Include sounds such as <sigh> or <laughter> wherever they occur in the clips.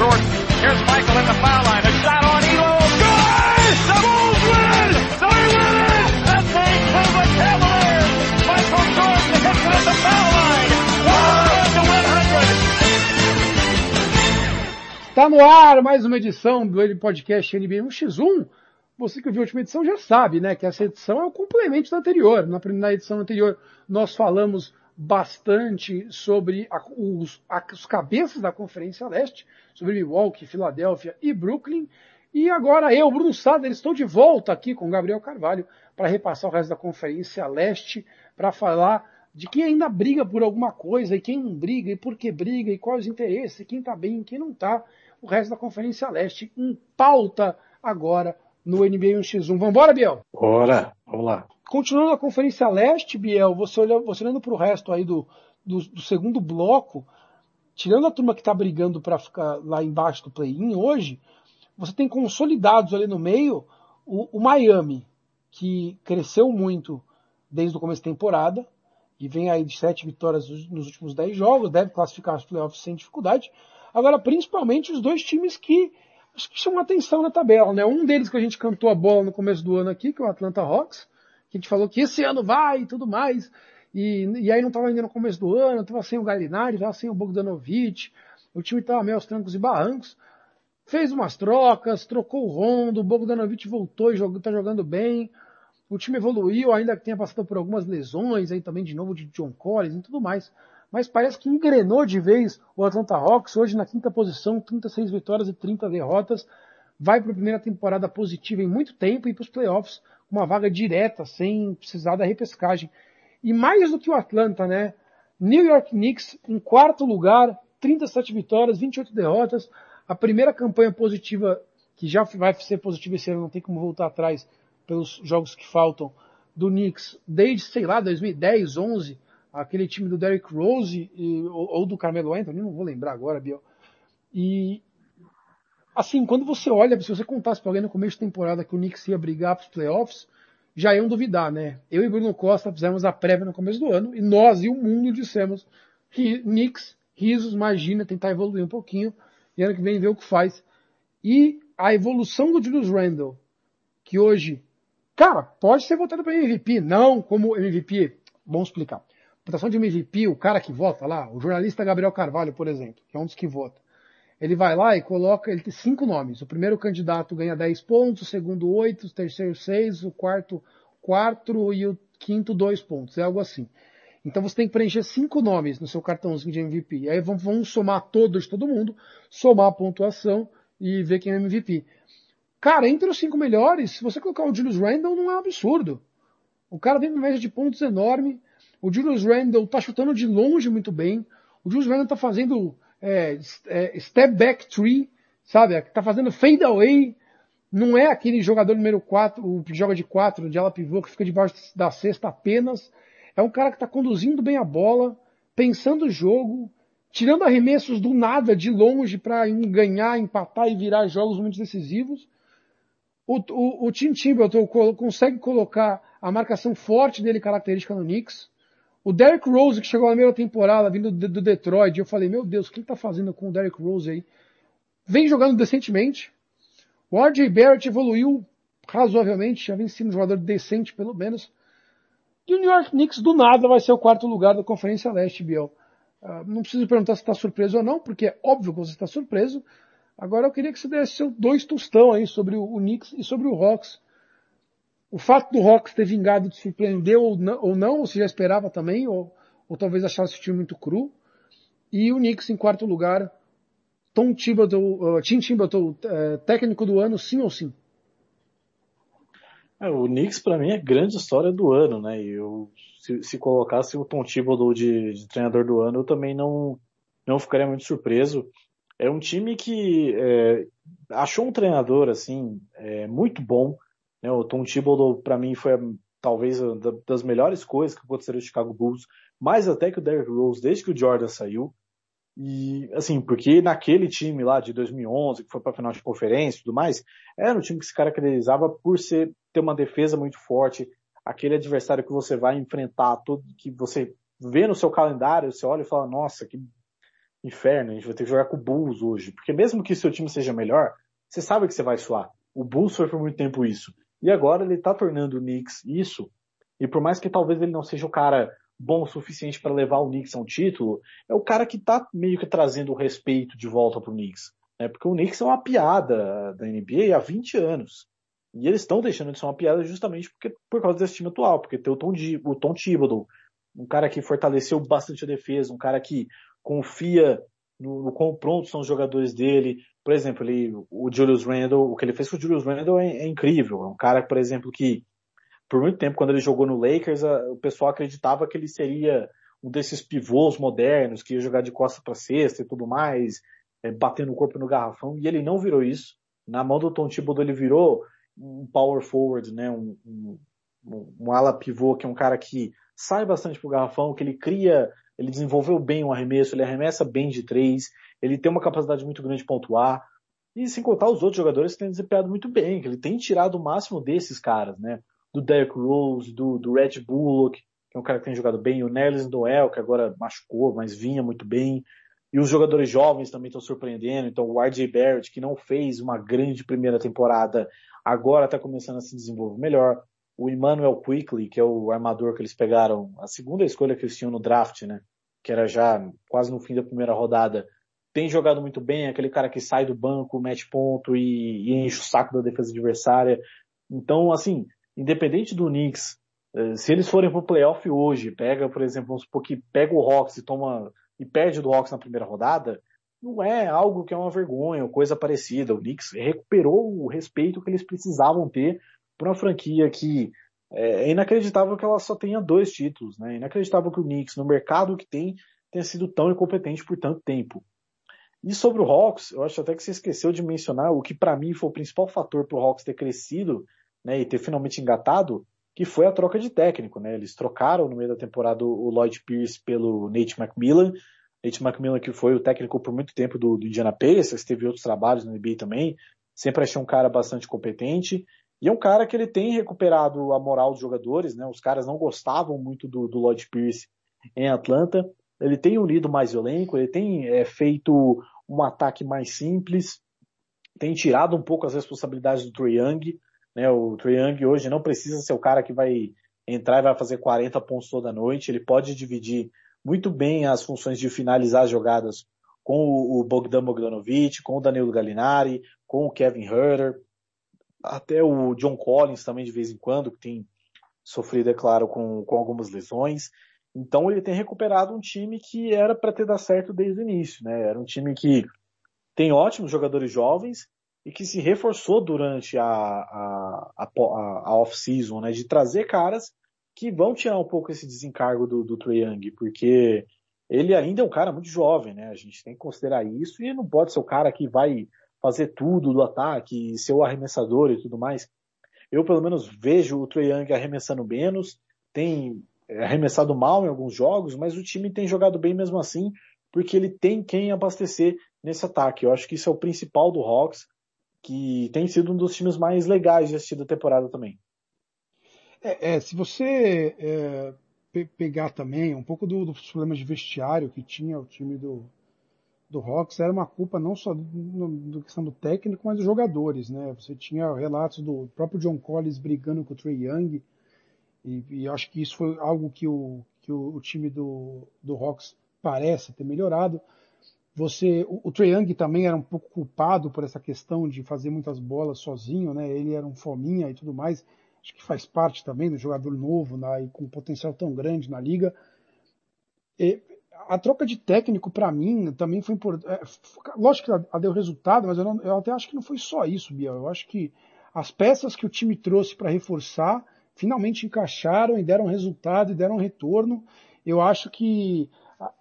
Jordan. Here's Michael in the foul line. A shot on Elo. Good! The Bulls win! They win! And they the Cavaliers! Michael Jordan hits it at the foul line. 100 to 100. Está no ar mais uma edição do Podcast NBA 1x1. Você que viu a última edição já sabe, né, que essa edição é o complemento da anterior. Na primeira edição anterior nós falamos bastante sobre a, os, a, os cabeças da Conferência Leste, sobre Milwaukee, Filadélfia e Brooklyn. E agora eu, Bruno Sader, estou de volta aqui com Gabriel Carvalho para repassar o resto da Conferência Leste, para falar de quem ainda briga por alguma coisa e quem não briga e por que briga e quais os interesses, quem está bem e quem não está. O resto da Conferência Leste em pauta agora no NBA 1x1. Vambora, Biel? Bora, vamos lá. Continuando a Conferência Leste, Biel, você, olha, você olhando para o resto aí do, do, do, segundo bloco, tirando a turma que está brigando para ficar lá embaixo do play-in hoje, você tem consolidados ali no meio o, o, Miami, que cresceu muito desde o começo da temporada, e vem aí de sete vitórias nos últimos dez jogos, deve classificar os playoffs sem dificuldade. Agora, principalmente os dois times que acho que chamam atenção na tabela, né? Um deles que a gente cantou a bola no começo do ano aqui, que é o Atlanta Hawks, que a gente falou que esse ano vai e tudo mais, e, e aí não estava ainda no começo do ano, estava sem o Galinari, estava sem o Bogdanovic, o time estava meio aos trancos e barrancos, fez umas trocas, trocou o Rondo, o Bogdanovic voltou e está jogando bem, o time evoluiu, ainda que tenha passado por algumas lesões aí também de novo de John Collins e tudo mais, mas parece que engrenou de vez o Atlanta Hawks, hoje na quinta posição, 36 vitórias e 30 derrotas, vai para a primeira temporada positiva em muito tempo e para os playoffs uma vaga direta, sem precisar da repescagem. E mais do que o Atlanta, né? New York Knicks em quarto lugar, 37 vitórias, 28 derrotas, a primeira campanha positiva, que já vai ser positiva esse ano, não tem como voltar atrás pelos jogos que faltam, do Knicks desde, sei lá, 2010, 11, aquele time do Derrick Rose e, ou, ou, do Carmelo Anthony, não vou lembrar agora, Biel. E assim, quando você olha, se você contasse para alguém no começo da temporada que o Knicks ia brigar para os playoffs, já iam duvidar, né? Eu e Bruno Costa fizemos a prévia no começo do ano e nós e o mundo dissemos que Knicks, risos, imagina, tentar evoluir um pouquinho e ano que vem ver o que faz. E a evolução do Julius Randle, que hoje, cara, pode ser votado para MVP, não como MVP, vamos explicar votação de MVP, o cara que vota lá, o jornalista Gabriel Carvalho, por exemplo, que é um dos que vota, ele vai lá e coloca, ele tem cinco nomes. O primeiro candidato ganha 10 pontos, o segundo 8, o terceiro 6, o quarto 4 e o quinto 2 pontos. É algo assim. Então você tem que preencher cinco nomes no seu cartãozinho de MVP. Aí vamos somar todos, todo mundo, somar a pontuação e ver quem é MVP. Cara, entre os cinco melhores, se você colocar o Julius Randle, não é um absurdo. O cara tem uma média de pontos enorme. O Julius Randle tá chutando de longe muito bem. O Julius Randle tá fazendo é, é, step back three, sabe? Tá fazendo fade away. Não é aquele jogador número 4, o que joga de 4, de ala pivô, que fica debaixo da cesta apenas. É um cara que está conduzindo bem a bola, pensando o jogo, tirando arremessos do nada, de longe, para ganhar, empatar e virar jogos muito decisivos. O, o, o Tim Timberton consegue colocar a marcação forte dele característica no Knicks. O Derrick Rose, que chegou na primeira temporada vindo do, Detroit, eu falei, meu Deus, o que ele tá fazendo com o Derrick Rose aí? Vem jogando decentemente. O RJ Barrett evoluiu razoavelmente, já vem sendo um jogador decente, pelo menos. E o New York Knicks, do nada, vai ser o quarto lugar da Conferência Leste, Biel. Uh, não preciso perguntar se está surpreso ou não, porque é óbvio que você está surpreso. Agora eu queria que você desse seu dois tostão aí sobre o Knicks e sobre o Hawks o fato do Hawks ter vingado te surpreendeu ou não, ou não, ou você já esperava também, ou, ou talvez achasse o time muito cru. E o Knicks em quarto lugar, Tom Thibodeau, uh, Tim Thibodeau, uh, técnico do ano, sim ou sim? É, o Knicks para mim é grande história do ano, né? E eu, se, se colocasse o Tom Thibodeau de, de, treinador do ano, eu também não, não ficaria muito surpreso. É um time que é, achou um treinador assim é, muito bom, né? O Tom Thibodeau, para mim, foi talvez das melhores coisas que aconteceram no Chicago Bulls, mais até que o Derrick Rose, desde que o Jordan saiu. E, assim, porque naquele time lá de 2011, que foi para final de conferência e tudo mais, era um time que se caracterizava por ser, ter uma defesa muito forte, aquele adversário que você vai enfrentar, todo, que você vê no seu calendário, você olha e fala, nossa, que inferno, a gente vai ter que jogar com o Bulls hoje. Porque mesmo que seu time seja melhor, você sabe que você vai suar. O Bulls foi por muito tempo isso. E agora ele tá tornando o Knicks isso. E por mais que talvez ele não seja o cara bom o suficiente para levar o Knicks a um título, é o cara que tá meio que trazendo o respeito de volta pro Knicks. Né? Porque o Knicks é uma piada da NBA há 20 anos. E eles estão deixando de ser uma piada justamente porque, por causa desse time atual, porque tem o Tom, o Tom Thibodeau, um cara que fortaleceu bastante a defesa, um cara que confia no, no quão prontos são os jogadores dele. Por exemplo, ele, o Julius Randle, o que ele fez com o Julius Randle é, é incrível. É um cara, por exemplo, que por muito tempo, quando ele jogou no Lakers, a, o pessoal acreditava que ele seria um desses pivôs modernos, que ia jogar de costa para cesta e tudo mais, é, batendo o corpo no garrafão, e ele não virou isso. Na mão do Tom Thibodeau ele virou um power forward, né, um, um, um ala pivô, que é um cara que sai bastante pro garrafão, que ele cria, ele desenvolveu bem o arremesso, ele arremessa bem de três, ele tem uma capacidade muito grande de pontuar, e sem contar os outros jogadores que têm desempenhado muito bem, que ele tem tirado o máximo desses caras, né, do Derrick Rose, do, do Red Bullock, que é um cara que tem jogado bem, o Nerlens Noel, que agora machucou, mas vinha muito bem, e os jogadores jovens também estão surpreendendo, então o RJ Barrett, que não fez uma grande primeira temporada, agora está começando a se desenvolver melhor, o Emmanuel Quickly, que é o armador que eles pegaram, a segunda escolha que eles tinham no draft, né, que era já quase no fim da primeira rodada, tem jogado muito bem, aquele cara que sai do banco, mete ponto e, e enche o saco da defesa adversária. Então, assim, independente do Knicks, eh, se eles forem pro playoff hoje, pega, por exemplo, vamos supor que pega o Hawks e toma e perde do Hawks na primeira rodada, não é algo que é uma vergonha ou coisa parecida. O Knicks recuperou o respeito que eles precisavam ter para uma franquia que é, é inacreditável que ela só tenha dois títulos, né? É inacreditável que o Knicks, no mercado que tem, tenha sido tão incompetente por tanto tempo. E sobre o Hawks, eu acho até que você esqueceu de mencionar o que para mim foi o principal fator para o Hawks ter crescido né, e ter finalmente engatado, que foi a troca de técnico, né? Eles trocaram no meio da temporada o Lloyd Pierce pelo Nate McMillan. Nate McMillan que foi o técnico por muito tempo do, do Indiana Pacers, teve outros trabalhos no NBA também. Sempre achei um cara bastante competente. E é um cara que ele tem recuperado a moral dos jogadores, né? Os caras não gostavam muito do, do Lloyd Pierce em Atlanta. Ele tem unido mais elenco, ele tem é, feito um ataque mais simples, tem tirado um pouco as responsabilidades do Trae Young. Né? O Trae Young hoje não precisa ser o cara que vai entrar e vai fazer 40 pontos toda noite. Ele pode dividir muito bem as funções de finalizar as jogadas com o Bogdan Bogdanovic, com o Danilo Gallinari, com o Kevin Herter, até o John Collins também de vez em quando, que tem sofrido, é claro, com, com algumas lesões. Então ele tem recuperado um time que era para ter dado certo desde o início, né? Era um time que tem ótimos jogadores jovens, e que se reforçou durante a, a, a, a off-season, né, de trazer caras que vão tirar um pouco esse desencargo do, do Trae Young, porque ele ainda é um cara muito jovem, né, a gente tem que considerar isso, e não pode ser o cara que vai fazer tudo do ataque, ser o arremessador e tudo mais. Eu, pelo menos, vejo o Trae Young arremessando menos, tem arremessado mal em alguns jogos, mas o time tem jogado bem mesmo assim, porque ele tem quem abastecer nesse ataque. Eu acho que isso é o principal do Hawks que tem sido um dos times mais legais de assistir da temporada também. É, é se você é, pe pegar também um pouco do, dos problemas de vestiário que tinha o time do, do Hawks, era uma culpa não só do, do questão do técnico, mas dos jogadores, né? Você tinha relatos do próprio John Collins brigando com o Trey Young, e, e acho que isso foi algo que o, que o, o time do, do Hawks parece ter melhorado. Você, o, o Trae Young também era um pouco culpado por essa questão de fazer muitas bolas sozinho, né? Ele era um fominha e tudo mais. Acho que faz parte também do jogador novo né? e com um potencial tão grande na liga. E a troca de técnico para mim também foi importante. É, lógico que ela deu resultado, mas eu, não, eu até acho que não foi só isso, Biel. Eu acho que as peças que o time trouxe para reforçar finalmente encaixaram e deram resultado e deram retorno. Eu acho que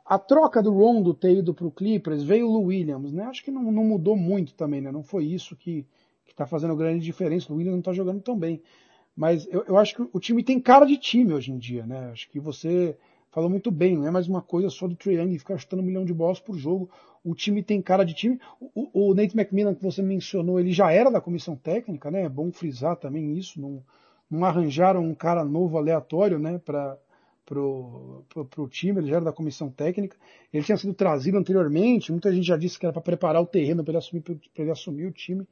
a, troca do Rondo ter ido para o Clippers veio o Lou Williams, né? Acho que não, não mudou muito também, né? Não foi isso que está fazendo grande diferença. O Williams não está jogando tão bem. Mas eu, eu, acho que o time tem cara de time hoje em dia, né? Acho que você falou muito bem, não é mais uma coisa só do Trae Young ficar chutando um milhão de bolas por jogo. O time tem cara de time. O, o, Nate McMillan que você mencionou, ele já era da comissão técnica, né? É bom frisar também isso. Não, não arranjaram um cara novo aleatório, né? Para pro, pro, pro time, ele já era da comissão técnica. Ele tinha sido trazido anteriormente, muita gente já disse que era para preparar o terreno para ele assumir, ele assumir o time,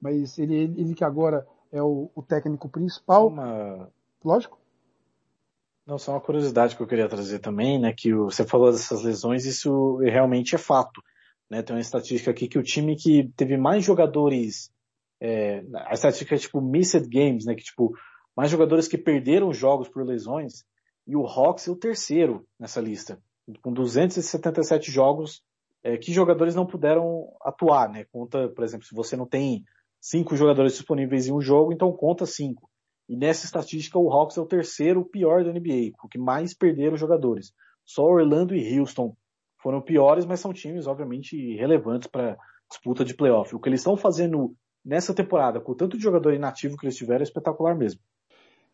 mas ele, ele que agora é o, o técnico principal. Uma... Lógico. Não, só uma curiosidade que eu queria trazer também, né, que você falou dessas lesões, isso realmente é fato. Né? Tem uma estatística aqui que o time que teve mais jogadores, é, a estatística é tipo missed games, né, que tipo, mais jogadores que perderam jogos por lesões, e o Hawks é o terceiro nessa lista, com 277 jogos é, que jogadores não puderam atuar, né? Conta, por exemplo, se você não tem cinco jogadores disponíveis em um jogo, então conta cinco. E nessa estatística, o Hawks é o terceiro pior da NBA, o que mais perderam jogadores. Só Orlando e Houston foram piores, mas são times, obviamente, relevantes para disputa de playoff. O que eles estão fazendo nessa temporada, com o tanto de jogador inativo que eles tiveram, é espetacular mesmo.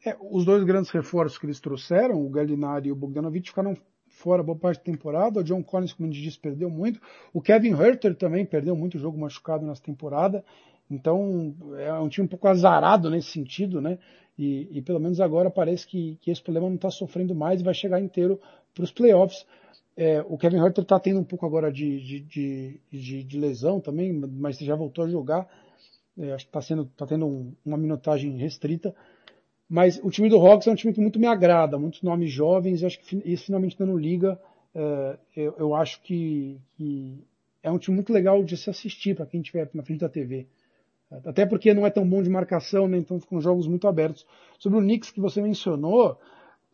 É, os dois grandes reforços que eles trouxeram, o Gallinari e o Bogdanovich, ficaram fora boa parte da temporada. O John Collins, como a gente disse, perdeu muito. O Kevin Herter também perdeu muito jogo machucado nessa temporada. Então, é um time um pouco azarado nesse sentido, né? E, e pelo menos agora parece que, que esse problema não está sofrendo mais e vai chegar inteiro para os playoffs. É, o Kevin Herter está tendo um pouco agora de, de, de, de, lesão também, mas já voltou a jogar. É, acho que está tá tendo um, uma minutagem restrita. Mas o time do Hawks é um time que muito me agrada, muitos nomes jovens, e acho que isso finalmente dando liga, é, eu, eu, acho que, que, é um time muito legal de se assistir para quem estiver na frente da TV. Até porque não é tão bom de marcação, né? então ficam jogos muito abertos. Sobre o Knicks que você mencionou,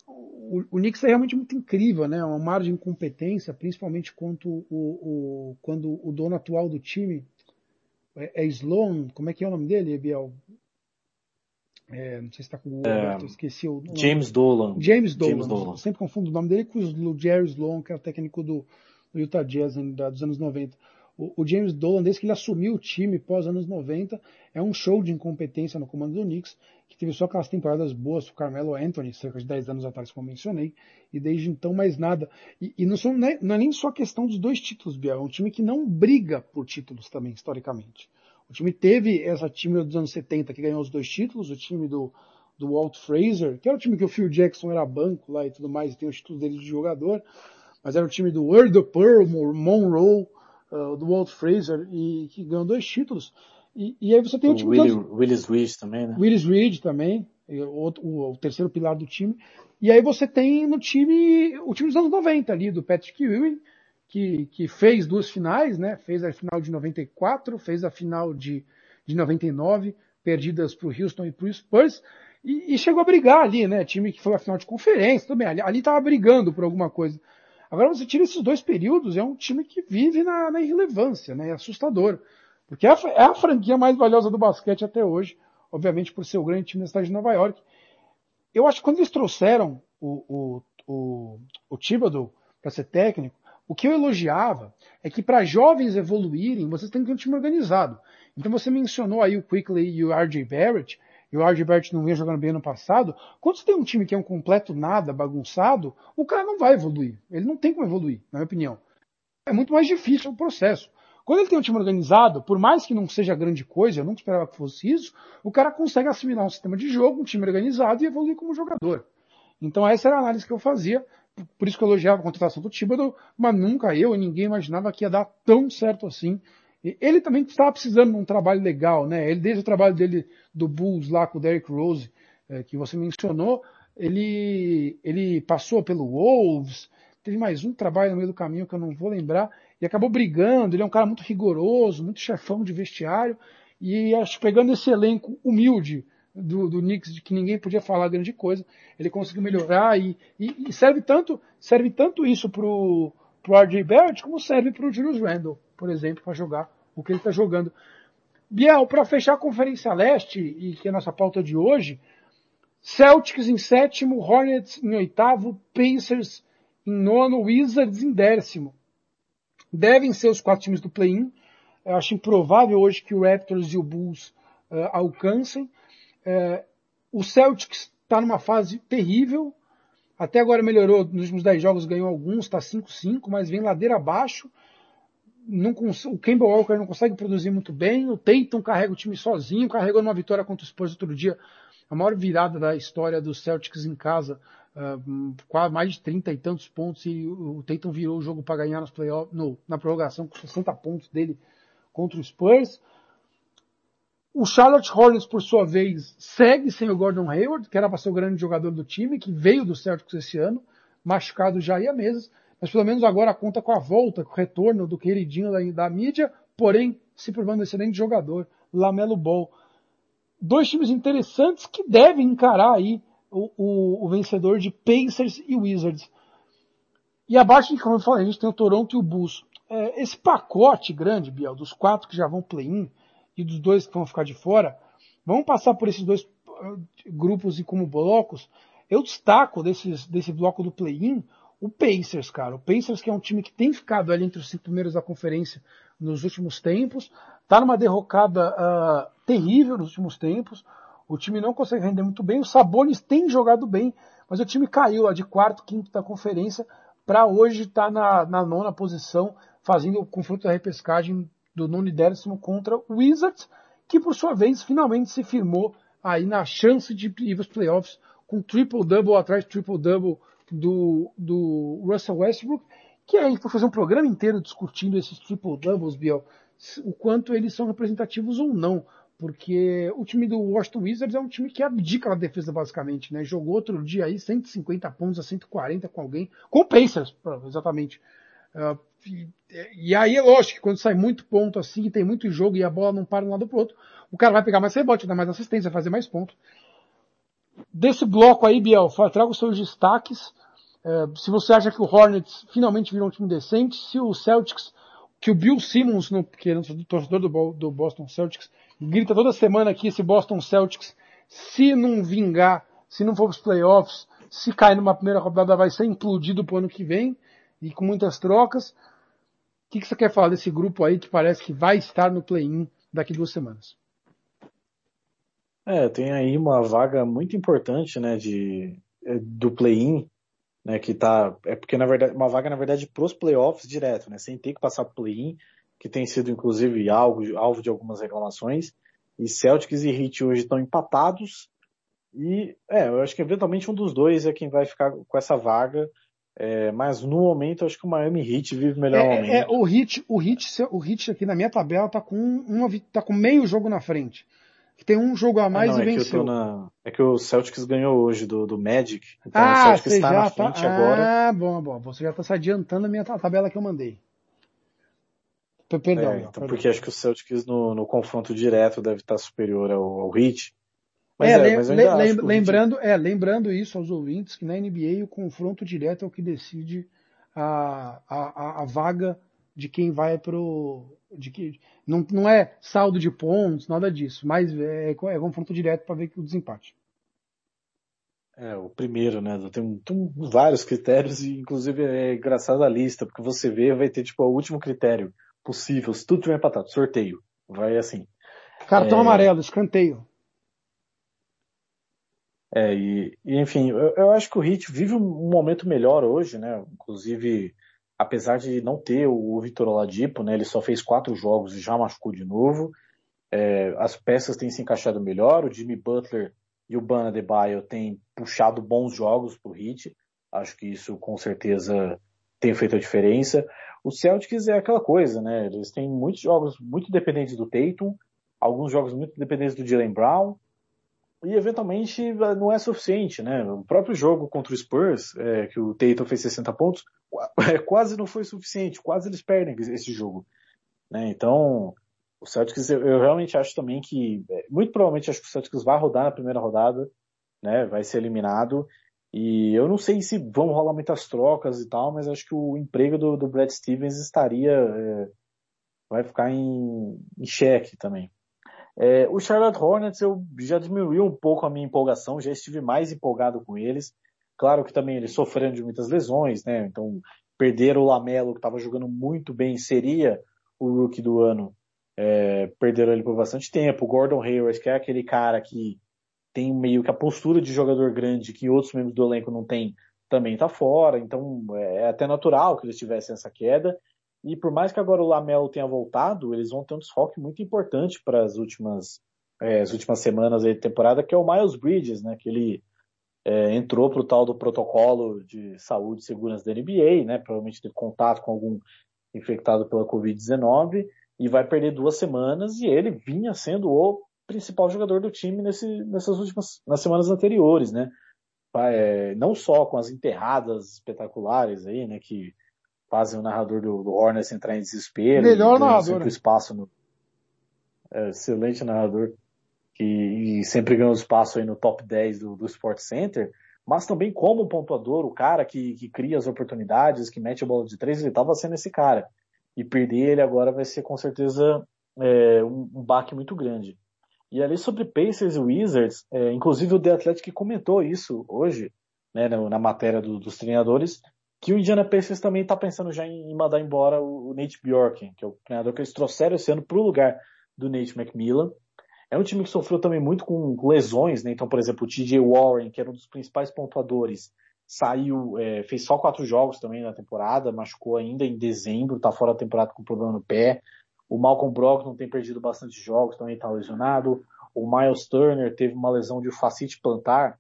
o, o Knicks é realmente muito incrível, né? Uma margem de competência, principalmente quanto o, o, quando o dono atual do time é, é Sloan, como é que é o nome dele, Biel? É, não sei se está com o é, esqueci o nome. James Dolan. James Dolan. James Dolan. Sempre confundo o nome dele com o Jerry Sloan, que era técnico do, do Utah Jazz dos anos 90. O, James Dolan, desde que ele assumiu o time pós anos 90, é um show de incompetência no comando do Knicks, que teve só aquelas temporadas boas com o Carmelo Anthony, cerca de 10 anos atrás, como mencionei, e desde então mais nada. E, e não, são, né, não é nem só questão dos dois títulos, Biel, é um time que não briga por títulos também, historicamente. O time teve essa time dos anos 70 que ganhou os dois títulos, o time do, do Walt Fraser, que era o time que o Phil Jackson era banco lá e tudo mais, e tem os títulos dele de jogador, mas era o time do of Pearl, Monroe, uh, do Walt Fraser, e que ganhou dois títulos. E, e aí você tem o, o time Willis, dos... Willis Reed também, né? Willis Reed também, o, o, o, terceiro pilar do time. E aí você tem no time o time dos anos 90 ali, do Patrick Ewing, que, que fez duas finais, né? Fez a final de 94, fez a final de, de 99, perdidas para o Houston e para o Spurs, e, e, chegou a brigar ali, né? Time que foi a final de conferência, também. Ali estava brigando por alguma coisa. Agora você tira esses dois períodos, é um time que vive na, na irrelevância, né? É assustador. Porque é a, é a, franquia mais valiosa do basquete até hoje, obviamente por ser o grande time da cidade de Nova York. Eu acho que quando eles trouxeram o, o, o, o Thibodeau para ser técnico, o que eu elogiava é que para jovens evoluírem, vocês têm que ter um time organizado. Então você mencionou aí o Quickly e o RJ Barrett, e o Barrett não vinha jogando bem no passado. Quando você tem um time que é um completo nada, bagunçado, o cara não vai evoluir. Ele não tem como evoluir, na minha opinião. É muito mais difícil o processo. Quando ele tem um time organizado, por mais que não seja grande coisa, eu nunca esperava que fosse isso, o cara consegue assimilar um sistema de jogo, um time organizado e evoluir como jogador. Então essa era a análise que eu fazia por isso que eu elogiava a contratação do Thibodeau, mas nunca eu e ninguém imaginava que ia dar tão certo assim. Ele também estava precisando de um trabalho legal, né? Ele, desde o trabalho dele do Bulls lá com o Derrick Rose, é, que você mencionou, ele, ele passou pelo Wolves, teve mais um trabalho no meio do caminho que eu não vou lembrar, e acabou brigando. Ele é um cara muito rigoroso, muito chefão de vestiário, e acho pegando esse elenco humilde, do, do Knicks de que ninguém podia falar grande coisa. Ele conseguiu melhorar e, e, e serve tanto serve tanto isso pro pro RJ Barrett como serve pro Julius Randle, por exemplo, para jogar o que ele está jogando. Biel, para fechar a Conferência Leste, e que é a nossa pauta de hoje, Celtics em sétimo, Hornets em oitavo, Pacers em nono, Wizards em décimo. Devem ser os quatro times do play-in. Eu acho improvável hoje que o Raptors e o Bulls uh, alcancem. É, o Celtics está numa fase terrível. Até agora melhorou, nos últimos 10 jogos ganhou alguns, está 5-5, mas vem ladeira abaixo. Não, o Kemba Walker não consegue produzir muito bem. O Tatum carrega o time sozinho, carregou uma vitória contra o Spurs outro dia, a maior virada da história dos Celtics em casa quase mais de 30 e tantos pontos e o Tatum virou o jogo para ganhar nos playoffs, no, na prorrogação com 60 pontos dele contra o Spurs. O Charlotte Hornets, por sua vez, segue sem o Gordon Hayward, que era para ser o grande jogador do time, que veio do Celtics esse ano, machucado já ia mesmo, mas pelo menos agora conta com a volta, com o retorno do queridinho da, da mídia, porém se provando um excelente jogador, Lamelo Ball. Dois times interessantes que devem encarar aí o, o, o, vencedor de Pacers e Wizards. E abaixo, como eu falei, a gente tem o Toronto e o Bulls. É, esse pacote grande, Biel, dos quatro que já vão play-in e dos dois que vão ficar de fora, vamos passar por esses dois uh, grupos e como blocos. Eu destaco desses, desse bloco do play-in o Pacers, cara. O Pacers que é um time que tem ficado ali entre os cinco primeiros da conferência nos últimos tempos, tá numa derrocada uh, terrível nos últimos tempos. O time não consegue render muito bem. O Sabonis tem jogado bem, mas o time caiu lá de quarto, quinto da conferência para hoje estar tá na, na, nona posição, fazendo o confronto da repescagem do nono e décimo contra o Wizards, que por sua vez finalmente se firmou aí na chance de ir para os playoffs com triple-double atrás de triple-double do, do Russell Westbrook, que aí foi fazer um programa inteiro discutindo esses triple-doubles, Biel, o quanto eles são representativos ou não porque o time do Washington Wizards é um time que abdica na defesa basicamente, né? Jogou outro dia aí 150 pontos a 140 com alguém, com o Pacers, exatamente. Uh, e, e, aí é lógico que quando sai muito ponto assim, tem muito jogo e a bola não para de um lado pro outro, o cara vai pegar mais rebote, dar mais assistência, fazer mais pontos. Desse bloco aí, Biel, traga os seus destaques. Uh, se você acha que o Hornets finalmente virou um time decente, se o Celtics, que o Bill Simmons, no, que é o torcedor do, do Boston Celtics, grita toda semana aqui esse Boston Celtics, se não vingar, se não for para os playoffs, se cair numa primeira rodada vai ser implodido pro ano que vem, e com muitas trocas. O que, que você quer falar desse grupo aí que parece que vai estar no play-in daqui duas semanas? É, tem aí uma vaga muito importante, né, de, é, do play-in, né, que tá, é porque na verdade, uma vaga na verdade pros playoffs direto, né, sem ter que passar play-in, que tem sido inclusive algo, alvo de algumas reclamações. E Celtics e Heat hoje estão empatados. E é, eu acho que eventualmente um dos dois é quem vai ficar com essa vaga. É, mas no momento eu acho que o Miami Heat vive melhor é, momento. É, o Heat, o Heat, o Heat aqui na minha tabela tá com uma, tá com meio jogo na frente. Tem um jogo a ah, mais ah, não, e é venceu. Que na... É que o Celtics ganhou hoje do, do Magic. Então ah, o Celtics está na frente tá... agora. Ah, bom, bom. Você já está se adiantando a minha tabela que eu mandei. Perdão. É, então, perdão. porque acho que o Celtics no, no confronto direto deve estar superior ao, ao Heat. Mas é, é mas lem, lembrando, Heat... é, lembrando isso aos ouvintes que na NBA o confronto direto é o que decide a, a, a vaga de quem vai pro de que não, não é saldo de pontos, nada disso, mas é, é confronto direto para ver o desempate. É, o primeiro, né? Tem, tem, vários critérios e inclusive é engraçada a lista, porque você vê, vai ter tipo o último critério possível, se tudo tiver empatado, sorteio. Vai assim. Cartão é... amarelo, escanteio. É, e, e enfim, eu, eu, acho que o Hit vive um momento melhor hoje, né? Inclusive, apesar de não ter o Vitor Oladipo, né? Ele só fez quatro jogos e já machucou de novo. É, as peças têm se encaixado melhor. O Jimmy Butler e o Bana de Baio têm puxado bons jogos pro Hit. Acho que isso com certeza tem feito a diferença. O Celtics é aquela coisa, né? Eles têm muitos jogos muito dependentes do Tatum, alguns jogos muito dependentes do Jalen Brown, e eventualmente eh, não é suficiente, né? O próprio jogo contra o Spurs, é, que o Tatum fez 60 pontos, é, <laughs> quase não foi suficiente, quase eles perdem esse jogo. Né? Então, o Celtics, eu, eu, realmente acho também que, muito provavelmente acho que o Celtics vai rodar na primeira rodada, né? Vai ser eliminado, e eu não sei se vão rolar muitas trocas e tal, mas acho que o emprego do, do Brad Stevens estaria. É, vai ficar em, em xeque também. É, o Charlotte Hornets eu já diminuiu um pouco a minha empolgação, já estive mais empolgado com eles. Claro que também eles sofrendo de muitas lesões, né? Então, perder o Lamelo, que estava jogando muito bem, seria o rookie do ano. É, perderam ele por bastante tempo. O Gordon Hayward, que é aquele cara que tem meio que a postura de jogador grande que outros membros do elenco não têm, também está fora. Então é até natural que eles tivessem essa queda. E por mais que agora o Lamelo tenha voltado, eles vão ter um desfoque muito importante para as últimas, é, as últimas semanas da temporada, que é o Miles Bridges, né? Que ele é, entrou para o tal do protocolo de saúde e segurança da NBA, né? Provavelmente teve contato com algum infectado pela Covid-19 e vai perder duas semanas e ele vinha sendo o principal jogador do time nesse, nessas últimas nas semanas anteriores, né? É, não só com as enterradas espetaculares aí, né? Que fazem o narrador do, do Hornets entrar em desespero. Melhor narrador. Né? espaço no, é, excelente narrador que e sempre ganhou espaço aí no top 10 do, do Sport Center, mas também como pontuador, o cara que, que cria as oportunidades, que mete a bola de três, ele estava sendo esse cara. E perder ele agora vai ser com certeza é, um, um baque muito grande. E ali sobre Pacers e Wizards, é, inclusive o The Athletic comentou isso hoje, né, na, na matéria do, dos treinadores, que o Indiana Pacers também está pensando já em, mandar embora o, Nate Bjorken, que é o treinador que eles trouxeram esse ano para o lugar do Nate McMillan. É um time que sofreu também muito com lesões, né? Então, por exemplo, o TJ Warren, que era um dos principais pontuadores, saiu, é, fez só quatro jogos também na temporada, machucou ainda em dezembro, tá fora da temporada com problema no pé. O Malcolm Brogdon tem perdido bastante jogos, também está lesionado. O Miles Turner teve uma lesão de facite plantar,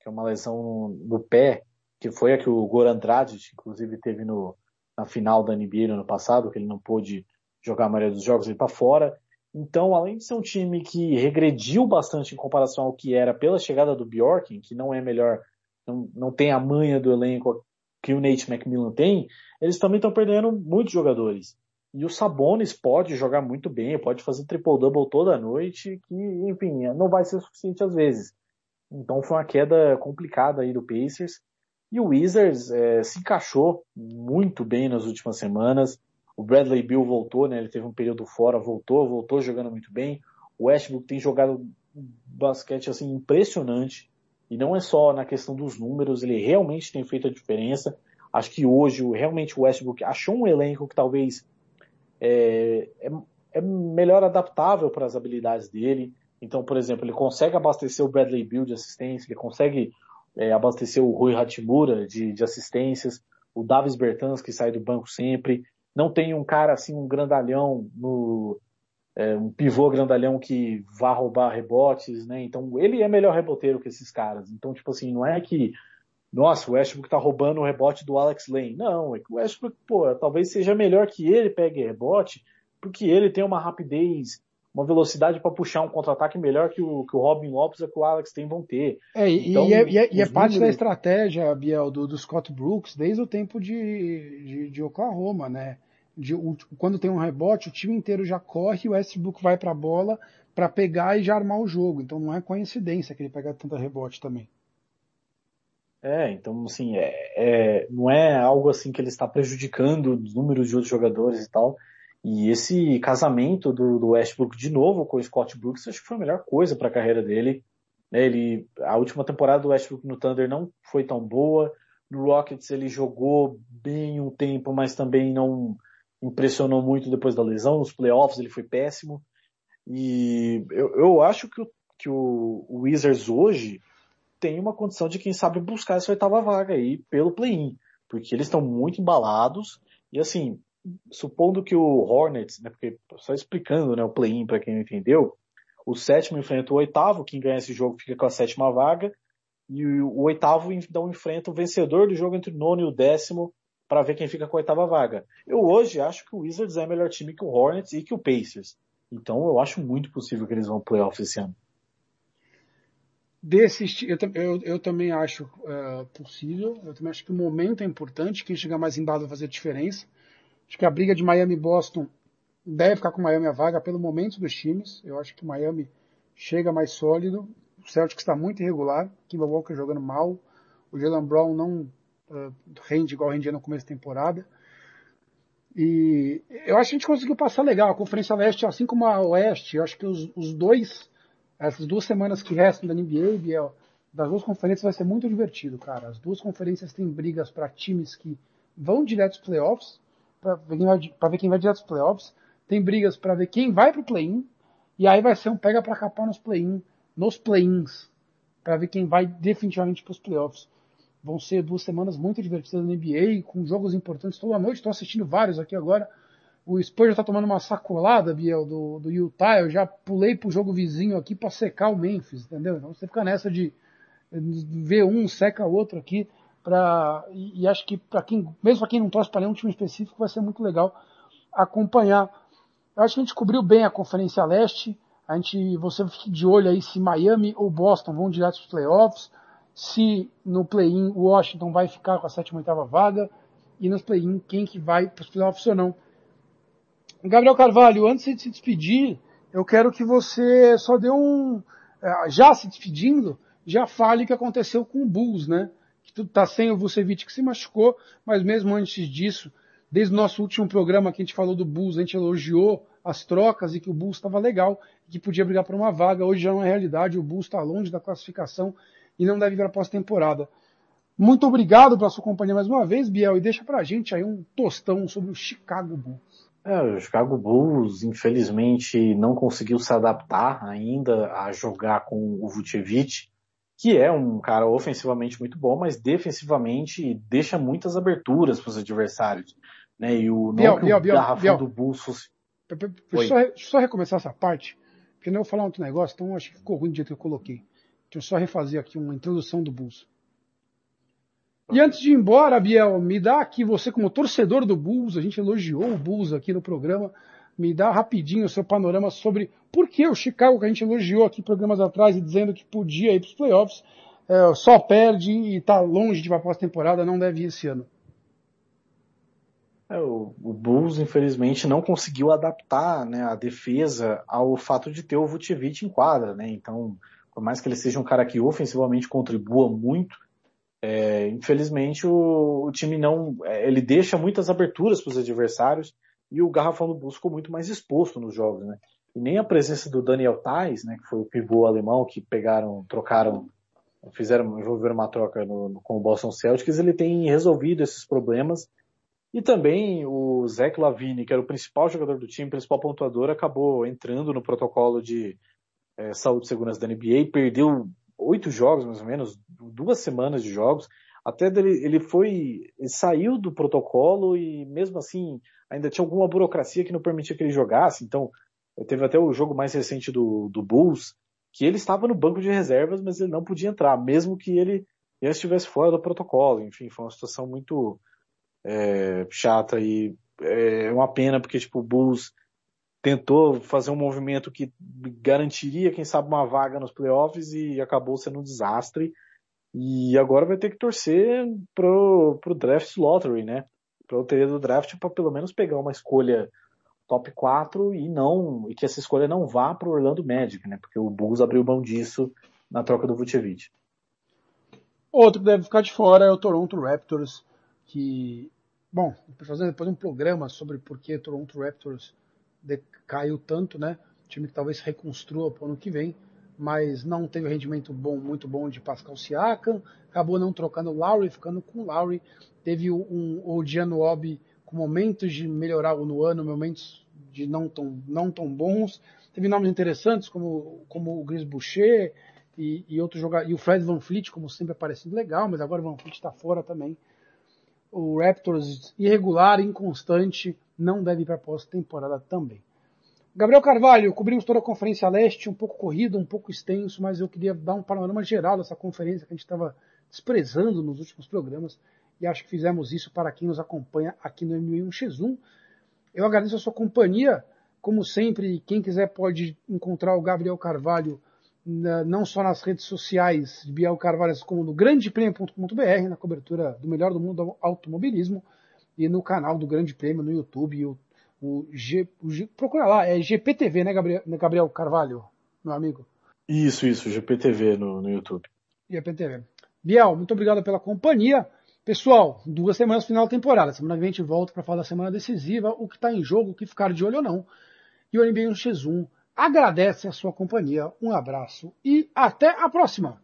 que é uma lesão no pé, que foi a que o Goran Dragic, inclusive, teve no, na final da NBA no ano passado, que ele não pôde jogar a maioria dos jogos, ele está fora. Então, além de ser um time que regrediu bastante em comparação ao que era pela chegada do Bjorken, que não é melhor, não, não tem a manha do elenco que o Nate McMillan tem, eles também estão perdendo muitos jogadores. E o Sabonis pode jogar muito bem, pode fazer triple-double toda noite, que, enfim, não vai ser suficiente às vezes. Então foi uma queda complicada aí do Pacers. E o Wizards é, se encaixou muito bem nas últimas semanas. O Bradley Bill voltou, né? Ele teve um período fora, voltou, voltou jogando muito bem. O Westbrook tem jogado basquete assim impressionante. E não é só na questão dos números, ele realmente tem feito a diferença. Acho que hoje realmente o Westbrook achou um elenco que talvez é, é, é melhor adaptável para as habilidades dele. Então, por exemplo, ele consegue abastecer o Bradley Bill de assistência, ele consegue é, abastecer o Rui Hatimura de, de assistências, o Davis Bertans que sai do banco sempre, não tem um cara assim, um grandalhão no é, um pivô grandalhão que vá roubar rebotes, né? Então ele é melhor reboteiro que esses caras. Então tipo assim, não é que nossa, o Westbrook tá roubando o rebote do Alex Lane. Não, é que o Westbrook, pô, talvez seja melhor que ele pegue rebote, porque ele tem uma rapidez, uma velocidade para puxar um contra-ataque melhor que o, que o Robin Lopes e que o Alex tem vão ter. É, então, e, é, e, é, e é parte da estratégia, Biel, do, do, Scott Brooks desde o tempo de, de, de Oklahoma, né? de, o, quando tem um rebote, o time inteiro já corre e o Westbrook vai para a bola para pegar e já armar o jogo. Então não é coincidência que ele pega tanto rebote também. É, então assim, é, é, não é algo assim que ele está prejudicando os números de outros jogadores e tal. E esse casamento do, do Westbrook de novo com o Scott Brooks, acho que foi a melhor coisa para a carreira dele. Ele, a última temporada do Westbrook no Thunder não foi tão boa. No Rockets ele jogou bem um tempo, mas também não impressionou muito depois da lesão. Nos playoffs ele foi péssimo. E eu, eu acho que, o, que o Wizards hoje tem uma condição de quem sabe buscar essa oitava vaga aí pelo play-in. Porque eles estão muito embalados. E assim, supondo que o Hornets, né, porque só explicando né, o play-in para quem não entendeu, o sétimo enfrenta o oitavo, quem ganha esse jogo fica com a sétima vaga, e o, oitavo então enfrenta o vencedor do jogo entre o nono e o décimo, para ver quem fica com a oitava vaga. Eu hoje acho que o Wizards é melhor time que o Hornets e que o Pacers. Então eu acho muito possível que eles vão playoffs esse ano. Eu, eu, eu também acho uh, possível. Eu também acho que o momento é importante. Quem chegar mais embaixo vai fazer diferença. Acho que a briga de Miami e Boston deve ficar com Miami a vaga pelo momento dos times. Eu acho que o Miami chega mais sólido. O Celtics está muito irregular. Kimba Walker jogando mal. O Jalen Brown não uh, rende igual rendia no começo da temporada. E eu acho que a gente conseguiu passar legal. A Conferência Leste, assim como a Oeste, eu acho que os, os dois, essas duas semanas que restam da NBA, Biel, das duas conferências vai ser muito divertido, cara. As duas conferências têm brigas para times que vão direto aos playoffs, para ver, ver, quem vai direto aos playoffs. Tem brigas para ver quem vai para o play-in. E aí vai ser um pega para capar nos play-in, nos play-ins, para ver quem vai definitivamente para os playoffs. Vão ser duas semanas muito divertidas na NBA, com jogos importantes toda noite. Estou assistindo vários aqui agora. O Spurs já está tomando uma sacolada, Biel, do, do Utah. Eu já pulei pro jogo vizinho aqui para secar o Memphis, entendeu? Então você fica nessa de vê um, seca outro aqui. E, e acho que para quem, mesmo para quem não torce para nenhum time específico, vai ser muito legal acompanhar. Eu acho que a gente cobriu bem a Conferência Leste. A gente, você fique de olho aí se Miami ou Boston vão direto para os playoffs, se no play-in Washington vai ficar com a sétima oitava vaga, e nos play-in quem que vai para os playoffs ou não. Gabriel Carvalho, antes de se despedir, eu quero que você só dê um, é, já se despedindo, já fale o que aconteceu com o Bulls, né? Que tudo tá sem o Vucevic que se machucou, mas mesmo antes disso, desde o nosso último programa que a gente falou do Bulls, a gente elogiou as trocas e que o Bulls estava legal, que podia brigar por uma vaga. Hoje já não é realidade, o Bulls está longe da classificação e não deve vir a pós-temporada. Muito obrigado pela sua companhia mais uma vez, Biel, e deixa pra gente aí um tostão sobre o Chicago Bulls. É, o Chicago Bulls, infelizmente, não conseguiu se adaptar ainda a jogar com o Vucevic, que é um cara ofensivamente muito bom, mas defensivamente deixa muitas aberturas para os adversários. Né? E o Biel, Biel, Biel, Biel. do Bulls fosse... Deixa eu só, só recomeçar essa parte, porque não eu vou falar outro negócio, então acho que ficou ruim do jeito que eu coloquei. Deixa eu só refazer aqui uma introdução do Bulls. E antes de ir embora, Biel, me dá aqui, você como torcedor do Bulls, a gente elogiou o Bulls aqui no programa, me dá rapidinho o seu panorama sobre por que o Chicago, que a gente elogiou aqui programas atrás e dizendo que podia ir para os playoffs, é, só perde e está longe de uma pós-temporada, não deve ir esse ano. É, o, o, Bulls, infelizmente, não conseguiu adaptar né, a defesa ao fato de ter o Vucevic em quadra, né? Então, por mais que ele seja um cara que ofensivamente contribua muito, é, infelizmente o, o, time não, é, ele deixa muitas aberturas para os adversários e o Garrafão do Bulls ficou muito mais exposto nos jogos, né? E nem a presença do Daniel Tais, né, que foi o pivô alemão que pegaram, trocaram, fizeram, envolveram uma troca no, no, com o Boston Celtics, ele tem resolvido esses problemas. E também o Zach Lavine, que era o principal jogador do time, principal pontuador, acabou entrando no protocolo de é, saúde e segurança da NBA, perdeu oito jogos, mais ou menos, duas semanas de jogos. Até dele, ele foi, ele saiu do protocolo e mesmo assim ainda tinha alguma burocracia que não permitia que ele jogasse. Então, teve até o jogo mais recente do, do Bulls, que ele estava no banco de reservas, mas ele não podia entrar, mesmo que ele já estivesse fora do protocolo. Enfim, foi uma situação muito é, chata e é uma pena porque tipo o Bulls tentou fazer um movimento que garantiria, quem sabe, uma vaga nos playoffs e acabou sendo um desastre. E agora vai ter que torcer pro, pro draft lottery, né? Pra loteria do draft para pelo menos pegar uma escolha top 4 e não e que essa escolha não vá pro Orlando Magic, né? Porque o Bulls abriu mão disso na troca do Vucevic. Outro que deve ficar de fora é o Toronto Raptors, que, bom, fazer depois um programa sobre por que Toronto Raptors caiu tanto, né? Time que talvez reconstrua para o ano que vem, mas não teve rendimento bom, muito bom de Pascal Siakam, acabou não trocando o Lowry, ficando com o Lowry, teve um, o Giano Obi com momentos de melhorar no ano, momentos de não tão, não tão bons, teve nomes interessantes como, como o Gris Boucher e, e outro jogador, e o Fred Van Fleet, como sempre aparecendo legal, mas agora o Van Fleet está fora também. O Raptors irregular, inconstante, não deve ir para a pós-temporada também. Gabriel Carvalho, cobrimos toda a Conferência Leste, um pouco corrido, um pouco extenso, mas eu queria dar um panorama geral dessa conferência que a gente estava desprezando nos últimos programas e acho que fizemos isso para quem nos acompanha aqui no M1X1. Eu agradeço a sua companhia, como sempre, quem quiser pode encontrar o Gabriel Carvalho não só nas redes sociais de Biel Carvalho, como no grandepremio.com.br, na cobertura do melhor do mundo do automobilismo e no canal do Grande Prêmio no YouTube, o, G, o G, procura lá, é GPTV, né, Gabriel, né, Gabriel Carvalho, meu amigo? Isso, isso, GPTV no, no YouTube. GPTV. Biel, muito obrigado pela companhia. Pessoal, duas semanas final da temporada. Semana que vem a gente volta para falar da semana decisiva, o que está em jogo, o que ficar de olho ou não. E o NBA 1x1 agradece a sua companhia. Um abraço e até a próxima!